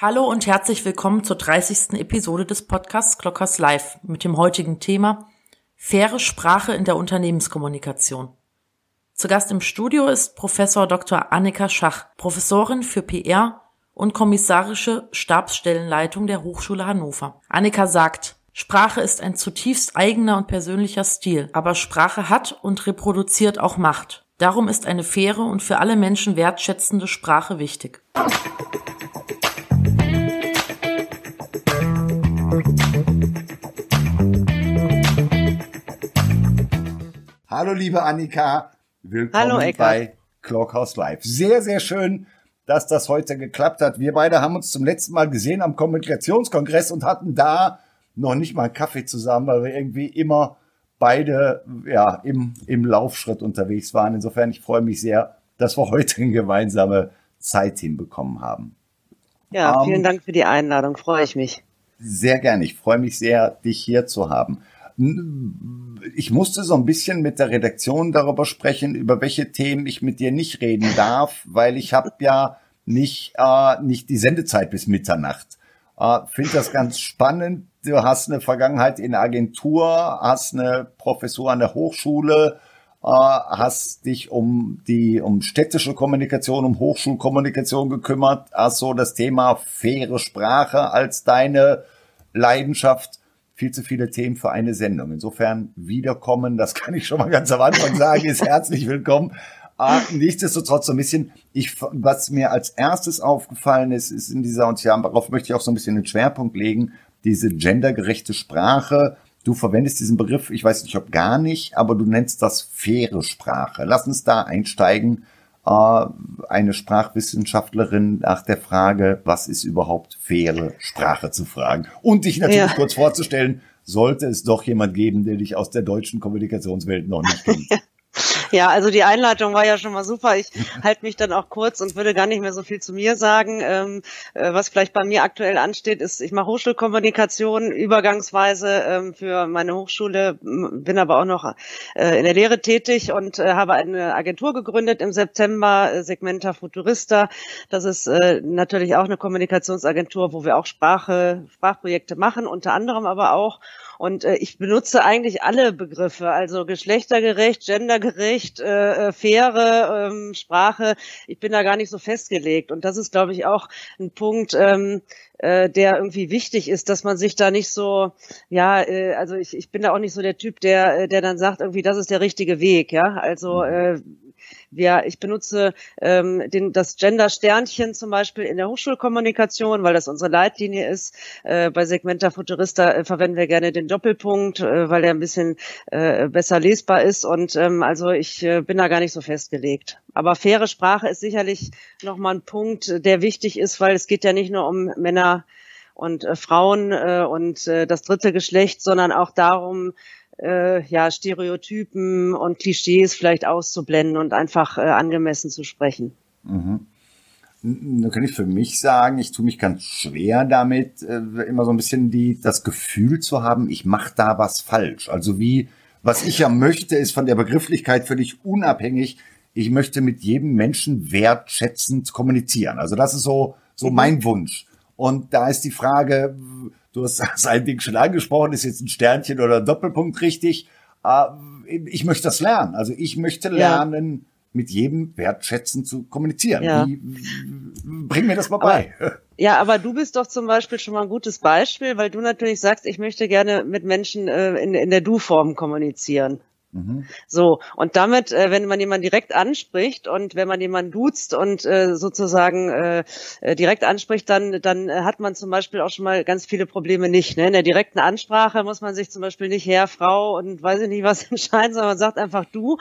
Hallo und herzlich willkommen zur 30. Episode des Podcasts Clockers Live mit dem heutigen Thema Faire Sprache in der Unternehmenskommunikation. Zu Gast im Studio ist Professor Dr. Annika Schach, Professorin für PR und kommissarische Stabsstellenleitung der Hochschule Hannover. Annika sagt, Sprache ist ein zutiefst eigener und persönlicher Stil, aber Sprache hat und reproduziert auch Macht. Darum ist eine faire und für alle Menschen wertschätzende Sprache wichtig. Hallo liebe Annika, willkommen Hallo, bei Clockhouse Live. Sehr, sehr schön, dass das heute geklappt hat. Wir beide haben uns zum letzten Mal gesehen am Kommunikationskongress und hatten da noch nicht mal Kaffee zusammen, weil wir irgendwie immer beide ja im, im Laufschritt unterwegs waren. Insofern, ich freue mich sehr, dass wir heute eine gemeinsame Zeit hinbekommen haben. Ja, vielen um, Dank für die Einladung, freue ich mich. Sehr gerne. Ich freue mich sehr, dich hier zu haben. Ich musste so ein bisschen mit der Redaktion darüber sprechen, über welche Themen ich mit dir nicht reden darf, weil ich habe ja nicht, äh, nicht die Sendezeit bis Mitternacht. Äh, Finde das ganz spannend. Du hast eine Vergangenheit in der Agentur, hast eine Professur an der Hochschule, hast dich um die um städtische Kommunikation, um Hochschulkommunikation gekümmert, hast so das Thema faire Sprache als deine Leidenschaft. Viel zu viele Themen für eine Sendung. Insofern wiederkommen, das kann ich schon mal ganz am Anfang sagen, ist herzlich willkommen. Ah, nichtsdestotrotz so ein bisschen, ich, was mir als erstes aufgefallen ist, ist in dieser, und ja, darauf möchte ich auch so ein bisschen den Schwerpunkt legen, diese gendergerechte Sprache, Du verwendest diesen Begriff, ich weiß nicht, ob gar nicht, aber du nennst das faire Sprache. Lass uns da einsteigen. Äh, eine Sprachwissenschaftlerin nach der Frage, was ist überhaupt faire Sprache zu fragen. Und dich natürlich ja. kurz vorzustellen, sollte es doch jemand geben, der dich aus der deutschen Kommunikationswelt noch nicht kennt. Ja, also die Einleitung war ja schon mal super. Ich halte mich dann auch kurz und würde gar nicht mehr so viel zu mir sagen. Ähm, äh, was vielleicht bei mir aktuell ansteht, ist, ich mache Hochschulkommunikation übergangsweise ähm, für meine Hochschule, bin aber auch noch äh, in der Lehre tätig und äh, habe eine Agentur gegründet im September, äh, Segmenta Futurista. Das ist äh, natürlich auch eine Kommunikationsagentur, wo wir auch Sprache, Sprachprojekte machen, unter anderem aber auch und äh, ich benutze eigentlich alle Begriffe, also geschlechtergerecht, gendergerecht, äh, äh, faire ähm, Sprache. Ich bin da gar nicht so festgelegt. Und das ist, glaube ich, auch ein Punkt, ähm, äh, der irgendwie wichtig ist, dass man sich da nicht so, ja, äh, also ich, ich bin da auch nicht so der Typ, der, äh, der dann sagt, irgendwie, das ist der richtige Weg, ja. Also mhm. äh, wir, ich benutze ähm, den, das Gender-Sternchen zum Beispiel in der Hochschulkommunikation, weil das unsere Leitlinie ist. Äh, bei Segmenta Futurista äh, verwenden wir gerne den Doppelpunkt, äh, weil der ein bisschen äh, besser lesbar ist. Und ähm, also ich äh, bin da gar nicht so festgelegt. Aber faire Sprache ist sicherlich nochmal ein Punkt, der wichtig ist, weil es geht ja nicht nur um Männer und äh, Frauen äh, und äh, das dritte Geschlecht, sondern auch darum, äh, ja, Stereotypen und Klischees vielleicht auszublenden und einfach äh, angemessen zu sprechen. Mhm. Da kann ich für mich sagen, ich tue mich ganz schwer damit, äh, immer so ein bisschen die, das Gefühl zu haben, ich mache da was falsch. Also wie, was ich ja möchte, ist von der Begrifflichkeit völlig unabhängig. Ich möchte mit jedem Menschen wertschätzend kommunizieren. Also das ist so, so mhm. mein Wunsch. Und da ist die Frage, Du hast sein Ding schon angesprochen, ist jetzt ein Sternchen oder ein Doppelpunkt richtig. Ah, ich möchte das lernen. Also ich möchte lernen, ja. mit jedem wertschätzend zu kommunizieren. Ja. Wie, bring mir das mal bei. ja, aber du bist doch zum Beispiel schon mal ein gutes Beispiel, weil du natürlich sagst, ich möchte gerne mit Menschen äh, in, in der Du-Form kommunizieren. Mhm. So, und damit, äh, wenn man jemanden direkt anspricht und wenn man jemanden duzt und äh, sozusagen äh, äh direkt anspricht, dann, dann äh, hat man zum Beispiel auch schon mal ganz viele Probleme nicht. Ne? In der direkten Ansprache muss man sich zum Beispiel nicht Herr, Frau und weiß ich nicht was entscheiden, sondern man sagt einfach du.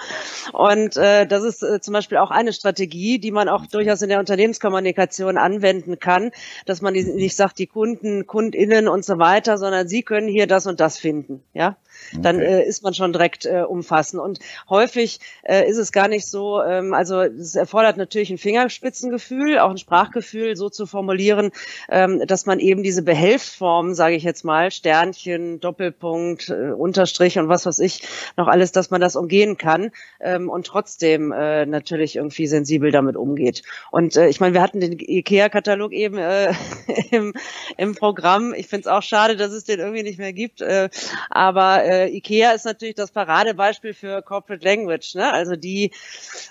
Und äh, das ist äh, zum Beispiel auch eine Strategie, die man auch durchaus in der Unternehmenskommunikation anwenden kann, dass man nicht sagt, die Kunden, KundInnen und so weiter, sondern sie können hier das und das finden. Ja. Dann äh, ist man schon direkt äh, umfassend. Und häufig äh, ist es gar nicht so, ähm, also es erfordert natürlich ein Fingerspitzengefühl, auch ein Sprachgefühl, so zu formulieren, ähm, dass man eben diese Behelfsformen, sage ich jetzt mal, Sternchen, Doppelpunkt, äh, Unterstrich und was weiß ich, noch alles, dass man das umgehen kann ähm, und trotzdem äh, natürlich irgendwie sensibel damit umgeht. Und äh, ich meine, wir hatten den IKEA-Katalog eben äh, im, im Programm. Ich finde es auch schade, dass es den irgendwie nicht mehr gibt. Äh, aber äh, IKEA ist natürlich das Paradebeispiel für Corporate Language. Ne? Also die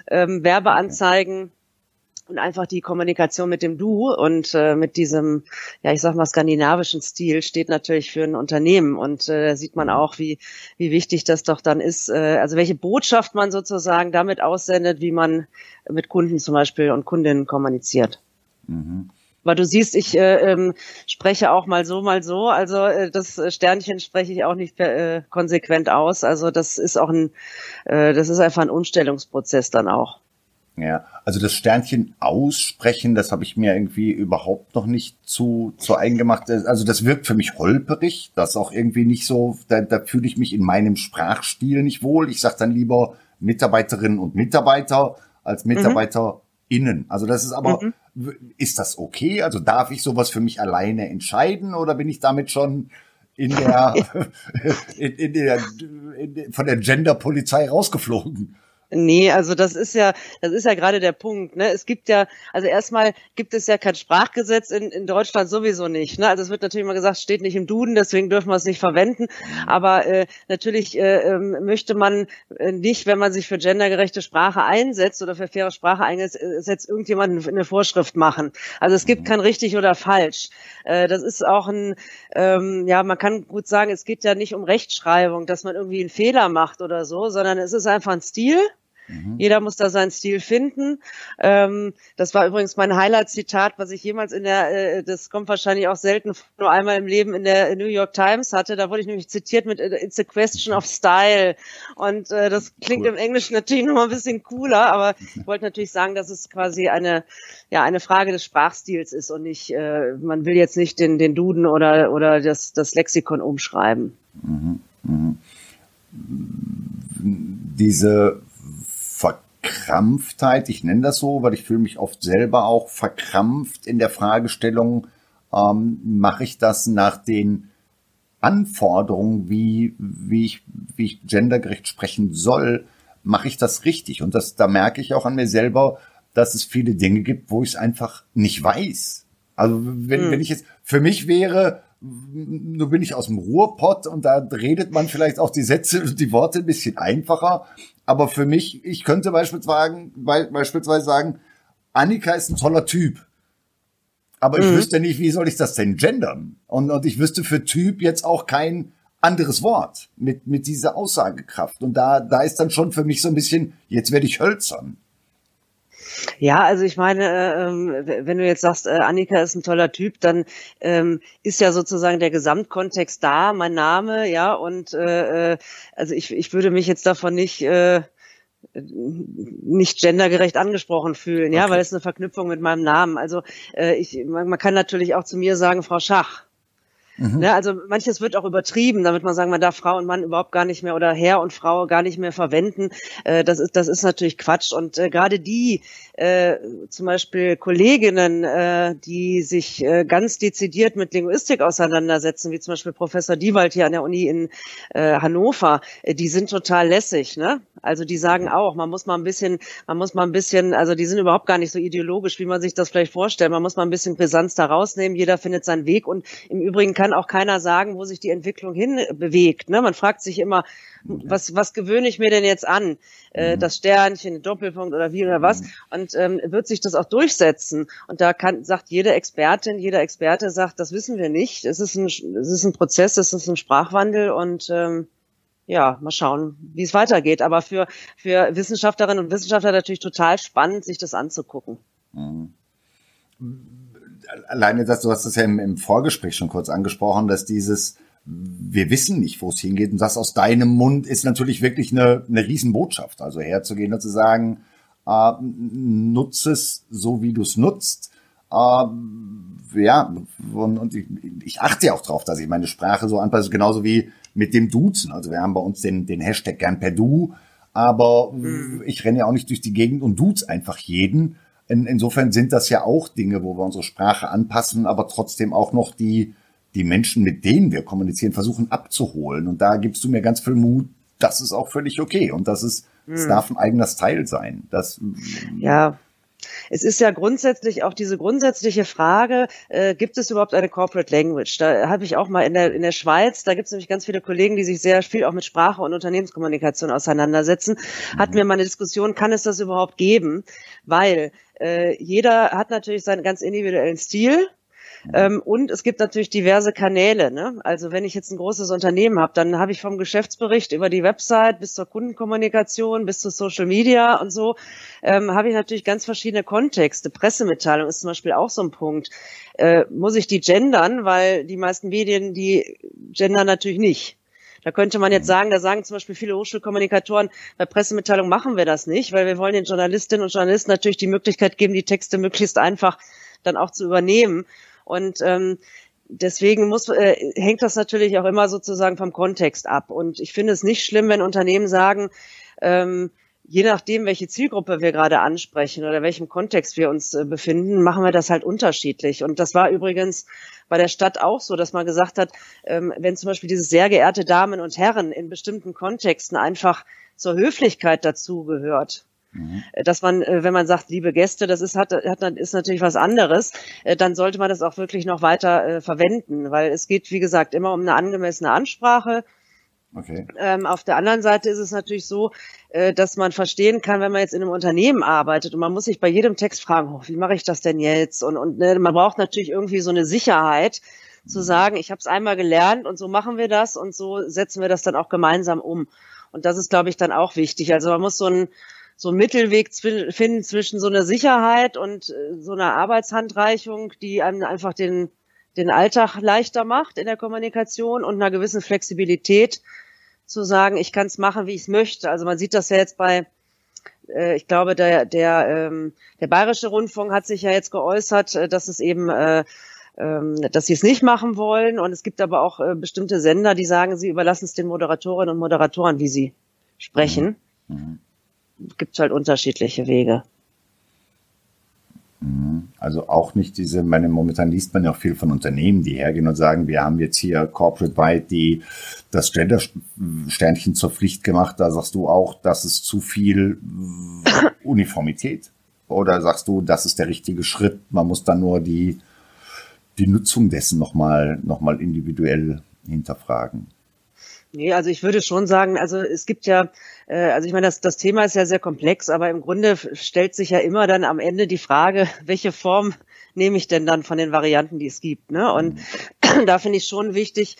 ähm, Werbeanzeigen und einfach die Kommunikation mit dem Du und äh, mit diesem, ja, ich sag mal, skandinavischen Stil steht natürlich für ein Unternehmen und äh, da sieht man auch, wie, wie wichtig das doch dann ist, äh, also welche Botschaft man sozusagen damit aussendet, wie man mit Kunden zum Beispiel und Kundinnen kommuniziert. Mhm. Aber du siehst, ich äh, ähm, spreche auch mal so, mal so. Also äh, das Sternchen spreche ich auch nicht äh, konsequent aus. Also das ist auch ein, äh, das ist einfach ein Umstellungsprozess dann auch. Ja, also das Sternchen aussprechen, das habe ich mir irgendwie überhaupt noch nicht zu, zu eigen gemacht. Also das wirkt für mich holperig, das auch irgendwie nicht so, da, da fühle ich mich in meinem Sprachstil nicht wohl. Ich sage dann lieber Mitarbeiterinnen und Mitarbeiter als mhm. MitarbeiterInnen. Also das ist aber, mhm ist das okay? Also darf ich sowas für mich alleine entscheiden oder bin ich damit schon in der, in, in der in, von der Genderpolizei rausgeflogen? Nee, also das ist ja, das ist ja gerade der Punkt. Ne? Es gibt ja, also erstmal gibt es ja kein Sprachgesetz in, in Deutschland sowieso nicht. Ne? Also es wird natürlich immer gesagt, steht nicht im Duden, deswegen dürfen wir es nicht verwenden. Aber äh, natürlich äh, ähm, möchte man äh, nicht, wenn man sich für gendergerechte Sprache einsetzt oder für faire Sprache einsetzt, irgendjemanden eine Vorschrift machen. Also es gibt kein richtig oder falsch. Äh, das ist auch ein, ähm, ja, man kann gut sagen, es geht ja nicht um Rechtschreibung, dass man irgendwie einen Fehler macht oder so, sondern es ist einfach ein Stil Mhm. Jeder muss da seinen Stil finden. Ähm, das war übrigens mein Highlight-Zitat, was ich jemals in der, äh, das kommt wahrscheinlich auch selten nur einmal im Leben in der New York Times hatte. Da wurde ich nämlich zitiert mit äh, It's a question of style. Und äh, das klingt cool. im Englischen natürlich noch mal ein bisschen cooler, aber ich wollte natürlich sagen, dass es quasi eine, ja, eine Frage des Sprachstils ist und nicht, äh, man will jetzt nicht den, den Duden oder, oder das, das Lexikon umschreiben. Mhm. Mhm. Diese Verkrampftheit, ich nenne das so, weil ich fühle mich oft selber auch verkrampft in der Fragestellung, ähm, mache ich das nach den Anforderungen, wie, wie, ich, wie ich gendergerecht sprechen soll, mache ich das richtig? Und das, da merke ich auch an mir selber, dass es viele Dinge gibt, wo ich es einfach nicht weiß. Also wenn, mhm. wenn ich jetzt, für mich wäre, nur bin ich aus dem Ruhrpott und da redet man vielleicht auch die Sätze und die Worte ein bisschen einfacher. Aber für mich, ich könnte beispielsweise, beispielsweise sagen, Annika ist ein toller Typ. Aber ich mhm. wüsste nicht, wie soll ich das denn gendern? Und, und ich wüsste für Typ jetzt auch kein anderes Wort mit, mit dieser Aussagekraft. Und da, da ist dann schon für mich so ein bisschen, jetzt werde ich hölzern. Ja, also ich meine, äh, wenn du jetzt sagst, äh, Annika ist ein toller Typ, dann ähm, ist ja sozusagen der Gesamtkontext da, mein Name, ja, und äh, also ich, ich würde mich jetzt davon nicht nicht gendergerecht angesprochen fühlen, ja, weil es eine Verknüpfung mit meinem Namen. Also ich, man, man kann natürlich auch zu mir sagen, Frau Schach. Mhm. Ne, also manches wird auch übertrieben, damit man sagen, man darf Frau und Mann überhaupt gar nicht mehr oder Herr und Frau gar nicht mehr verwenden. Äh, das ist das ist natürlich Quatsch. Und äh, gerade die äh, zum Beispiel Kolleginnen, äh, die sich äh, ganz dezidiert mit Linguistik auseinandersetzen, wie zum Beispiel Professor Diewald hier an der Uni in äh, Hannover, äh, die sind total lässig. Ne? Also die sagen auch, man muss mal ein bisschen, man muss mal ein bisschen, also die sind überhaupt gar nicht so ideologisch, wie man sich das vielleicht vorstellt. Man muss mal ein bisschen Brisanz da rausnehmen. Jeder findet seinen Weg und im Übrigen kann auch keiner sagen, wo sich die Entwicklung hin bewegt. Ne? Man fragt sich immer, was, was gewöhne ich mir denn jetzt an? Äh, mhm. das Sternchen, Doppelpunkt oder wie oder was? Mhm. Und ähm, wird sich das auch durchsetzen? Und da kann, sagt jede Expertin, jeder Experte sagt, das wissen wir nicht. Es ist ein, es ist ein Prozess, es ist ein Sprachwandel und ähm, ja, mal schauen, wie es weitergeht. Aber für, für Wissenschaftlerinnen und Wissenschaftler natürlich total spannend, sich das anzugucken. Mhm. Alleine, dass du hast es ja im, im Vorgespräch schon kurz angesprochen, dass dieses wir wissen nicht, wo es hingeht. Und das aus deinem Mund ist natürlich wirklich eine, eine Riesenbotschaft. Also herzugehen und zu sagen, äh, nutze es so, wie du es nutzt. Äh, ja, und, und ich, ich, achte ja auch drauf, dass ich meine Sprache so anpasse, genauso wie mit dem Duzen. Also wir haben bei uns den, den Hashtag gern per Du, aber mhm. ich renne ja auch nicht durch die Gegend und duze einfach jeden. In, insofern sind das ja auch Dinge, wo wir unsere Sprache anpassen, aber trotzdem auch noch die, die Menschen, mit denen wir kommunizieren, versuchen abzuholen. Und da gibst du mir ganz viel Mut, das ist auch völlig okay. Und das ist, es mhm. darf ein eigener Style sein. Das, ja, es ist ja grundsätzlich auch diese grundsätzliche Frage, äh, gibt es überhaupt eine Corporate Language? Da habe ich auch mal in der, in der Schweiz, da gibt es nämlich ganz viele Kollegen, die sich sehr viel auch mit Sprache und Unternehmenskommunikation auseinandersetzen, hatten wir mal eine Diskussion, kann es das überhaupt geben? Weil äh, jeder hat natürlich seinen ganz individuellen Stil ähm, und es gibt natürlich diverse Kanäle. Ne? Also wenn ich jetzt ein großes Unternehmen habe, dann habe ich vom Geschäftsbericht über die Website bis zur Kundenkommunikation bis zu Social Media und so, ähm, habe ich natürlich ganz verschiedene Kontexte. Pressemitteilung ist zum Beispiel auch so ein Punkt. Äh, muss ich die gendern, weil die meisten Medien, die gendern natürlich nicht. Da könnte man jetzt sagen, da sagen zum Beispiel viele Hochschulkommunikatoren, bei Pressemitteilung machen wir das nicht, weil wir wollen den Journalistinnen und Journalisten natürlich die Möglichkeit geben, die Texte möglichst einfach dann auch zu übernehmen. Und ähm, deswegen muss, äh, hängt das natürlich auch immer sozusagen vom Kontext ab. Und ich finde es nicht schlimm, wenn Unternehmen sagen, ähm, je nachdem, welche Zielgruppe wir gerade ansprechen oder welchem Kontext wir uns äh, befinden, machen wir das halt unterschiedlich. Und das war übrigens bei der Stadt auch so, dass man gesagt hat, ähm, wenn zum Beispiel dieses sehr geehrte Damen und Herren in bestimmten Kontexten einfach zur Höflichkeit dazugehört, Mhm. Dass man, äh, wenn man sagt, liebe Gäste, das ist, hat, hat, ist natürlich was anderes, äh, dann sollte man das auch wirklich noch weiter äh, verwenden, weil es geht, wie gesagt, immer um eine angemessene Ansprache. Okay. Ähm, auf der anderen Seite ist es natürlich so, äh, dass man verstehen kann, wenn man jetzt in einem Unternehmen arbeitet und man muss sich bei jedem Text fragen, oh, wie mache ich das denn jetzt? Und, und ne, man braucht natürlich irgendwie so eine Sicherheit, zu mhm. sagen, ich habe es einmal gelernt und so machen wir das und so setzen wir das dann auch gemeinsam um. Und das ist, glaube ich, dann auch wichtig. Also man muss so ein so einen Mittelweg finden zwischen so einer Sicherheit und äh, so einer Arbeitshandreichung, die einem einfach den, den Alltag leichter macht in der Kommunikation und einer gewissen Flexibilität zu sagen, ich kann es machen, wie ich es möchte. Also man sieht das ja jetzt bei, äh, ich glaube, der, der, ähm, der Bayerische Rundfunk hat sich ja jetzt geäußert, äh, dass es eben äh, ähm, dass sie es nicht machen wollen. Und es gibt aber auch äh, bestimmte Sender, die sagen, sie überlassen es den Moderatorinnen und Moderatoren, wie sie sprechen. Mhm. Mhm gibt halt unterschiedliche Wege. Mhm. Also auch nicht diese, meine, momentan liest man ja auch viel von Unternehmen, die hergehen und sagen, wir haben jetzt hier corporate-wide die, das Gender-Sternchen zur Pflicht gemacht. Da sagst du auch, das ist zu viel Uniformität. Oder sagst du, das ist der richtige Schritt? Man muss dann nur die, die Nutzung dessen nochmal, noch individuell hinterfragen. Nee, also ich würde schon sagen, also es gibt ja, äh, also ich meine, das, das Thema ist ja sehr komplex, aber im Grunde stellt sich ja immer dann am Ende die Frage, welche Form nehme ich denn dann von den Varianten, die es gibt. Ne? Und da finde ich schon wichtig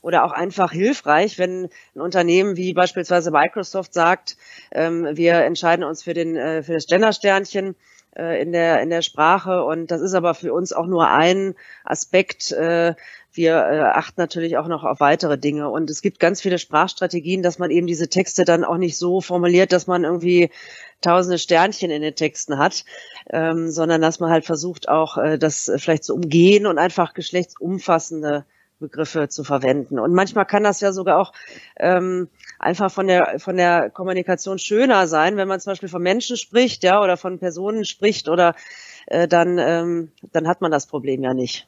oder auch einfach hilfreich, wenn ein Unternehmen wie beispielsweise Microsoft sagt, ähm, wir entscheiden uns für den äh, für das Gender-Sternchen äh, in der in der Sprache und das ist aber für uns auch nur ein Aspekt äh, wir äh, achten natürlich auch noch auf weitere Dinge. Und es gibt ganz viele Sprachstrategien, dass man eben diese Texte dann auch nicht so formuliert, dass man irgendwie tausende Sternchen in den Texten hat, ähm, sondern dass man halt versucht auch, das vielleicht zu umgehen und einfach geschlechtsumfassende Begriffe zu verwenden. Und manchmal kann das ja sogar auch ähm, einfach von der von der Kommunikation schöner sein, wenn man zum Beispiel von Menschen spricht, ja, oder von Personen spricht, oder äh, dann ähm, dann hat man das Problem ja nicht.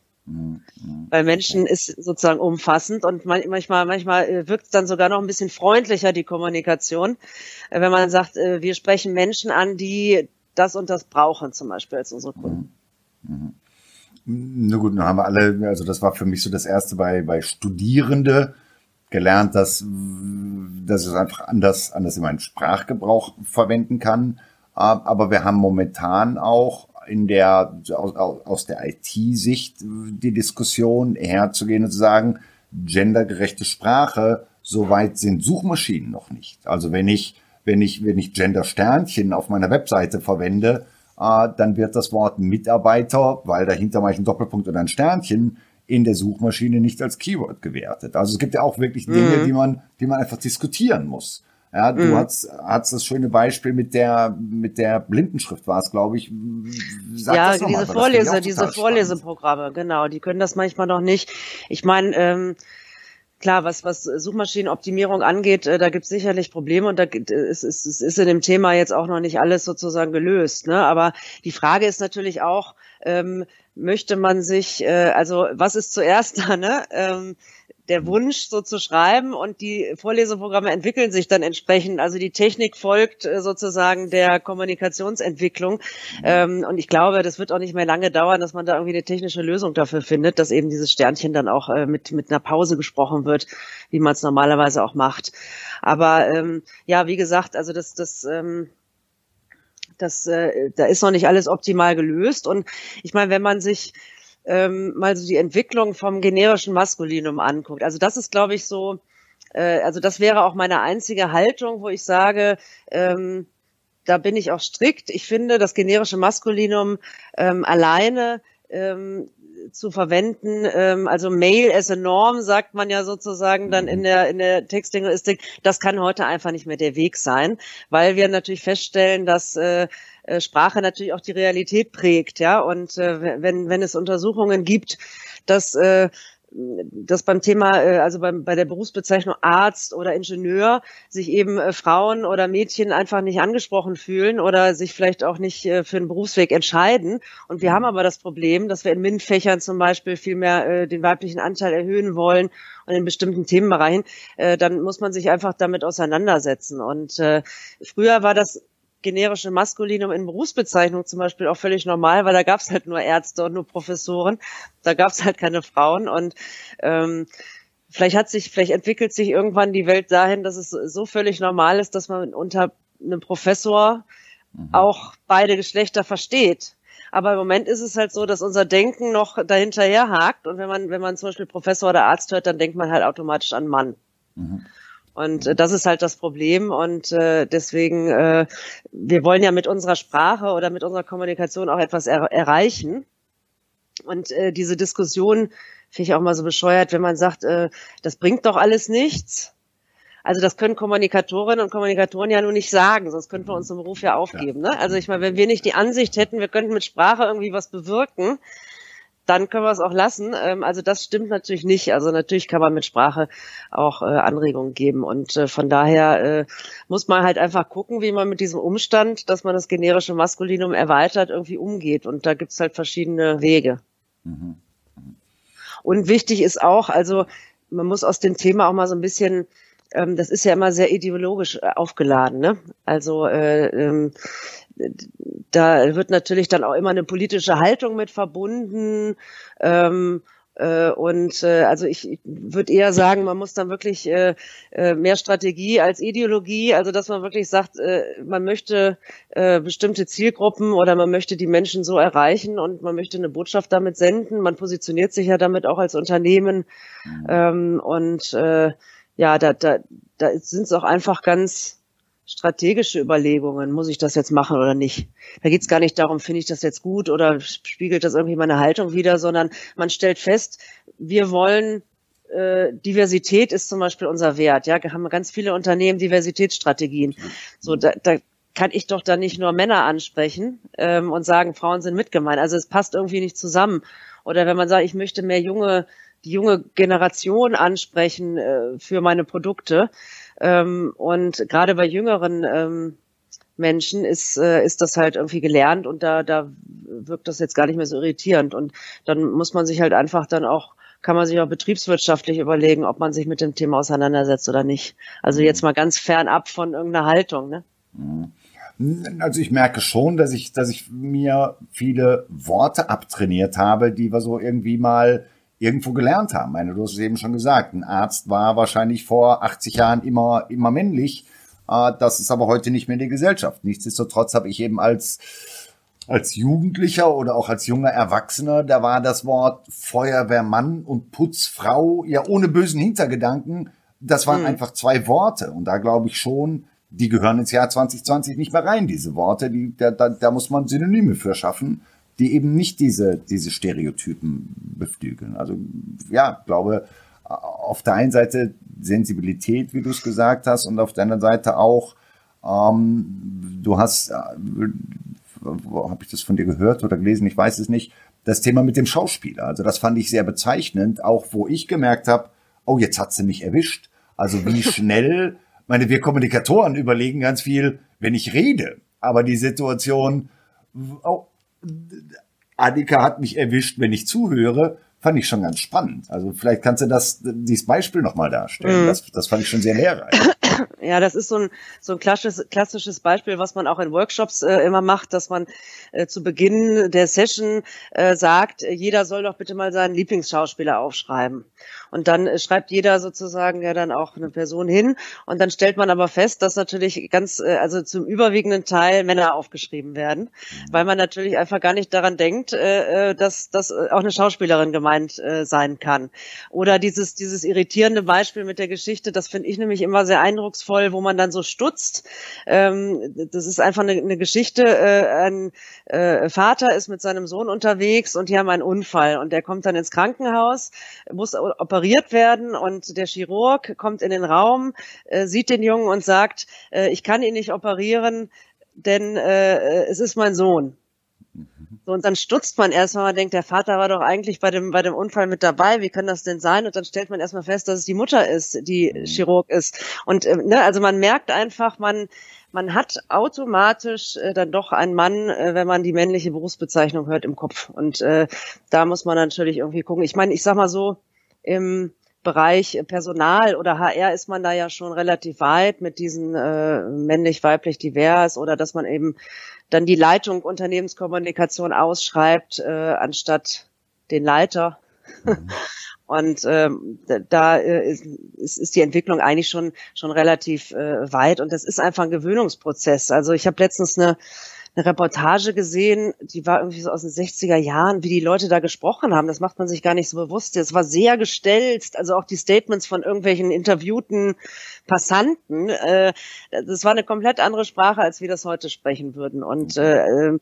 Weil Menschen ist sozusagen umfassend und manchmal, manchmal äh, wirkt es dann sogar noch ein bisschen freundlicher, die Kommunikation, äh, wenn man sagt, äh, wir sprechen Menschen an, die das und das brauchen, zum Beispiel als unsere Kunden. Mhm. Na gut, dann haben wir alle, also das war für mich so das erste bei, bei Studierende gelernt, dass, dass es einfach anders, anders in meinen Sprachgebrauch verwenden kann. Aber wir haben momentan auch in der, aus, aus der IT-Sicht die Diskussion herzugehen und zu sagen, gendergerechte Sprache, soweit sind Suchmaschinen noch nicht. Also wenn ich, wenn ich, wenn ich Gender-Sternchen auf meiner Webseite verwende, äh, dann wird das Wort Mitarbeiter, weil dahinter mache ich einen Doppelpunkt oder ein Sternchen, in der Suchmaschine nicht als Keyword gewertet. Also es gibt ja auch wirklich Dinge, mhm. die man, die man einfach diskutieren muss. Ja, du mhm. hast, hast das schöne Beispiel mit der, mit der Blindenschrift war es, glaube ich. Sag ja, diese mal, Vorlese, diese Vorleseprogramme, genau, die können das manchmal noch nicht. Ich meine, ähm, klar, was, was Suchmaschinenoptimierung angeht, äh, da gibt es sicherlich Probleme und da ist, ist, ist, ist in dem Thema jetzt auch noch nicht alles sozusagen gelöst. Ne? Aber die Frage ist natürlich auch, ähm, möchte man sich, äh, also was ist zuerst da, ne? Ähm, der Wunsch, so zu schreiben und die Vorleseprogramme entwickeln sich dann entsprechend. Also die Technik folgt äh, sozusagen der Kommunikationsentwicklung. Ähm, und ich glaube, das wird auch nicht mehr lange dauern, dass man da irgendwie eine technische Lösung dafür findet, dass eben dieses Sternchen dann auch äh, mit, mit einer Pause gesprochen wird, wie man es normalerweise auch macht. Aber ähm, ja, wie gesagt, also das, das ähm, das, äh, da ist noch nicht alles optimal gelöst. Und ich meine, wenn man sich ähm, mal so die Entwicklung vom generischen Maskulinum anguckt. Also das ist, glaube ich, so, äh, also das wäre auch meine einzige Haltung, wo ich sage, ähm, da bin ich auch strikt. Ich finde, das generische Maskulinum ähm, alleine ähm, zu verwenden. Ähm, also Mail as a Norm sagt man ja sozusagen dann in der in der Textlinguistik. Das kann heute einfach nicht mehr der Weg sein, weil wir natürlich feststellen, dass äh, äh, Sprache natürlich auch die Realität prägt, ja. Und äh, wenn wenn es Untersuchungen gibt, dass äh, dass beim Thema, äh, also beim, bei der Berufsbezeichnung Arzt oder Ingenieur sich eben äh, Frauen oder Mädchen einfach nicht angesprochen fühlen oder sich vielleicht auch nicht äh, für einen Berufsweg entscheiden. Und wir haben aber das Problem, dass wir in MINT-Fächern zum Beispiel viel mehr den weiblichen Anteil erhöhen wollen und in bestimmten Themenbereichen, dann muss man sich einfach damit auseinandersetzen. Und früher war das generische Maskulinum in Berufsbezeichnung zum Beispiel auch völlig normal, weil da gab es halt nur Ärzte und nur Professoren. Da gab es halt keine Frauen und ähm, vielleicht hat sich, vielleicht entwickelt sich irgendwann die Welt dahin, dass es so völlig normal ist, dass man unter einem Professor mhm. auch beide Geschlechter versteht. Aber im Moment ist es halt so, dass unser Denken noch dahinterher hakt. Und wenn man, wenn man zum Beispiel Professor oder Arzt hört, dann denkt man halt automatisch an Mann. Mhm. Und äh, das ist halt das Problem. Und äh, deswegen, äh, wir wollen ja mit unserer Sprache oder mit unserer Kommunikation auch etwas er erreichen. Und äh, diese Diskussion finde ich auch mal so bescheuert, wenn man sagt, äh, das bringt doch alles nichts. Also das können Kommunikatorinnen und Kommunikatoren ja nur nicht sagen, sonst könnten wir uns im Beruf ja aufgeben. Ne? Also ich meine, wenn wir nicht die Ansicht hätten, wir könnten mit Sprache irgendwie was bewirken, dann können wir es auch lassen. Ähm, also das stimmt natürlich nicht. Also natürlich kann man mit Sprache auch äh, Anregungen geben. Und äh, von daher äh, muss man halt einfach gucken, wie man mit diesem Umstand, dass man das generische Maskulinum erweitert, irgendwie umgeht. Und da gibt's halt verschiedene Wege. Mhm. Und wichtig ist auch, also man muss aus dem Thema auch mal so ein bisschen ähm, das ist ja immer sehr ideologisch aufgeladen. Ne? Also äh, ähm, da wird natürlich dann auch immer eine politische Haltung mit verbunden. Ähm, äh, und äh, also ich, ich würde eher sagen, man muss dann wirklich äh, äh, mehr Strategie als Ideologie, also dass man wirklich sagt, äh, man möchte äh, bestimmte Zielgruppen oder man möchte die Menschen so erreichen und man möchte eine Botschaft damit senden. Man positioniert sich ja damit auch als Unternehmen mhm. ähm, und äh, ja, da, da, da sind es auch einfach ganz strategische Überlegungen, muss ich das jetzt machen oder nicht. Da geht es gar nicht darum, finde ich das jetzt gut oder spiegelt das irgendwie meine Haltung wieder, sondern man stellt fest, wir wollen äh, Diversität ist zum Beispiel unser Wert. Ja, wir haben ganz viele Unternehmen Diversitätsstrategien. So, da, da kann ich doch da nicht nur Männer ansprechen ähm, und sagen, Frauen sind mitgemeint. Also es passt irgendwie nicht zusammen. Oder wenn man sagt, ich möchte mehr junge, die junge Generation ansprechen äh, für meine Produkte, ähm, und gerade bei jüngeren ähm, Menschen ist, äh, ist das halt irgendwie gelernt und da, da wirkt das jetzt gar nicht mehr so irritierend. Und dann muss man sich halt einfach dann auch, kann man sich auch betriebswirtschaftlich überlegen, ob man sich mit dem Thema auseinandersetzt oder nicht. Also jetzt mal ganz fernab von irgendeiner Haltung. Ne? Mhm. Also ich merke schon, dass ich, dass ich mir viele Worte abtrainiert habe, die wir so irgendwie mal irgendwo gelernt haben. Ich meine, du hast es eben schon gesagt, ein Arzt war wahrscheinlich vor 80 Jahren immer, immer männlich. Äh, das ist aber heute nicht mehr in der Gesellschaft. Nichtsdestotrotz habe ich eben als, als Jugendlicher oder auch als junger Erwachsener, da war das Wort Feuerwehrmann und Putzfrau ja ohne bösen Hintergedanken. Das waren mhm. einfach zwei Worte. Und da glaube ich schon, die gehören ins Jahr 2020 nicht mehr rein, diese Worte. Die, da, da, da muss man Synonyme für schaffen die eben nicht diese, diese Stereotypen beflügeln. Also ja, glaube, auf der einen Seite Sensibilität, wie du es gesagt hast, und auf der anderen Seite auch, ähm, du hast, äh, habe ich das von dir gehört oder gelesen, ich weiß es nicht, das Thema mit dem Schauspieler. Also das fand ich sehr bezeichnend, auch wo ich gemerkt habe, oh, jetzt hat sie mich erwischt. Also wie schnell, meine, wir Kommunikatoren überlegen ganz viel, wenn ich rede. Aber die Situation, oh, Annika hat mich erwischt, wenn ich zuhöre, fand ich schon ganz spannend. Also vielleicht kannst du das, dieses Beispiel nochmal darstellen. Mhm. Das, das fand ich schon sehr lehrreich. Ja, das ist so ein, so ein klassisches, klassisches Beispiel, was man auch in Workshops äh, immer macht, dass man äh, zu Beginn der Session äh, sagt, jeder soll doch bitte mal seinen Lieblingsschauspieler aufschreiben. Und dann äh, schreibt jeder sozusagen ja dann auch eine Person hin. Und dann stellt man aber fest, dass natürlich ganz, äh, also zum überwiegenden Teil Männer aufgeschrieben werden, mhm. weil man natürlich einfach gar nicht daran denkt, äh, dass das auch eine Schauspielerin gemeint sein kann. Oder dieses, dieses irritierende Beispiel mit der Geschichte, das finde ich nämlich immer sehr eindrucksvoll, wo man dann so stutzt. Ähm, das ist einfach eine, eine Geschichte. Ein Vater ist mit seinem Sohn unterwegs und die haben einen Unfall und der kommt dann ins Krankenhaus, muss operieren operiert werden und der Chirurg kommt in den Raum, äh, sieht den Jungen und sagt, äh, ich kann ihn nicht operieren, denn äh, es ist mein Sohn. So, und dann stutzt man erstmal, man denkt, der Vater war doch eigentlich bei dem, bei dem Unfall mit dabei, wie kann das denn sein? Und dann stellt man erstmal fest, dass es die Mutter ist, die mhm. Chirurg ist. Und äh, ne, also man merkt einfach, man, man hat automatisch äh, dann doch einen Mann, äh, wenn man die männliche Berufsbezeichnung hört, im Kopf. Und äh, da muss man natürlich irgendwie gucken. Ich meine, ich sag mal so, im Bereich Personal oder HR ist man da ja schon relativ weit mit diesen äh, männlich-weiblich divers oder dass man eben dann die Leitung Unternehmenskommunikation ausschreibt, äh, anstatt den Leiter. Mhm. Und ähm, da äh, ist, ist die Entwicklung eigentlich schon schon relativ äh, weit und das ist einfach ein Gewöhnungsprozess. Also ich habe letztens eine eine Reportage gesehen, die war irgendwie so aus den 60er Jahren, wie die Leute da gesprochen haben. Das macht man sich gar nicht so bewusst. Es war sehr gestelzt, also auch die Statements von irgendwelchen interviewten Passanten. Äh, das war eine komplett andere Sprache, als wir das heute sprechen würden. Und äh,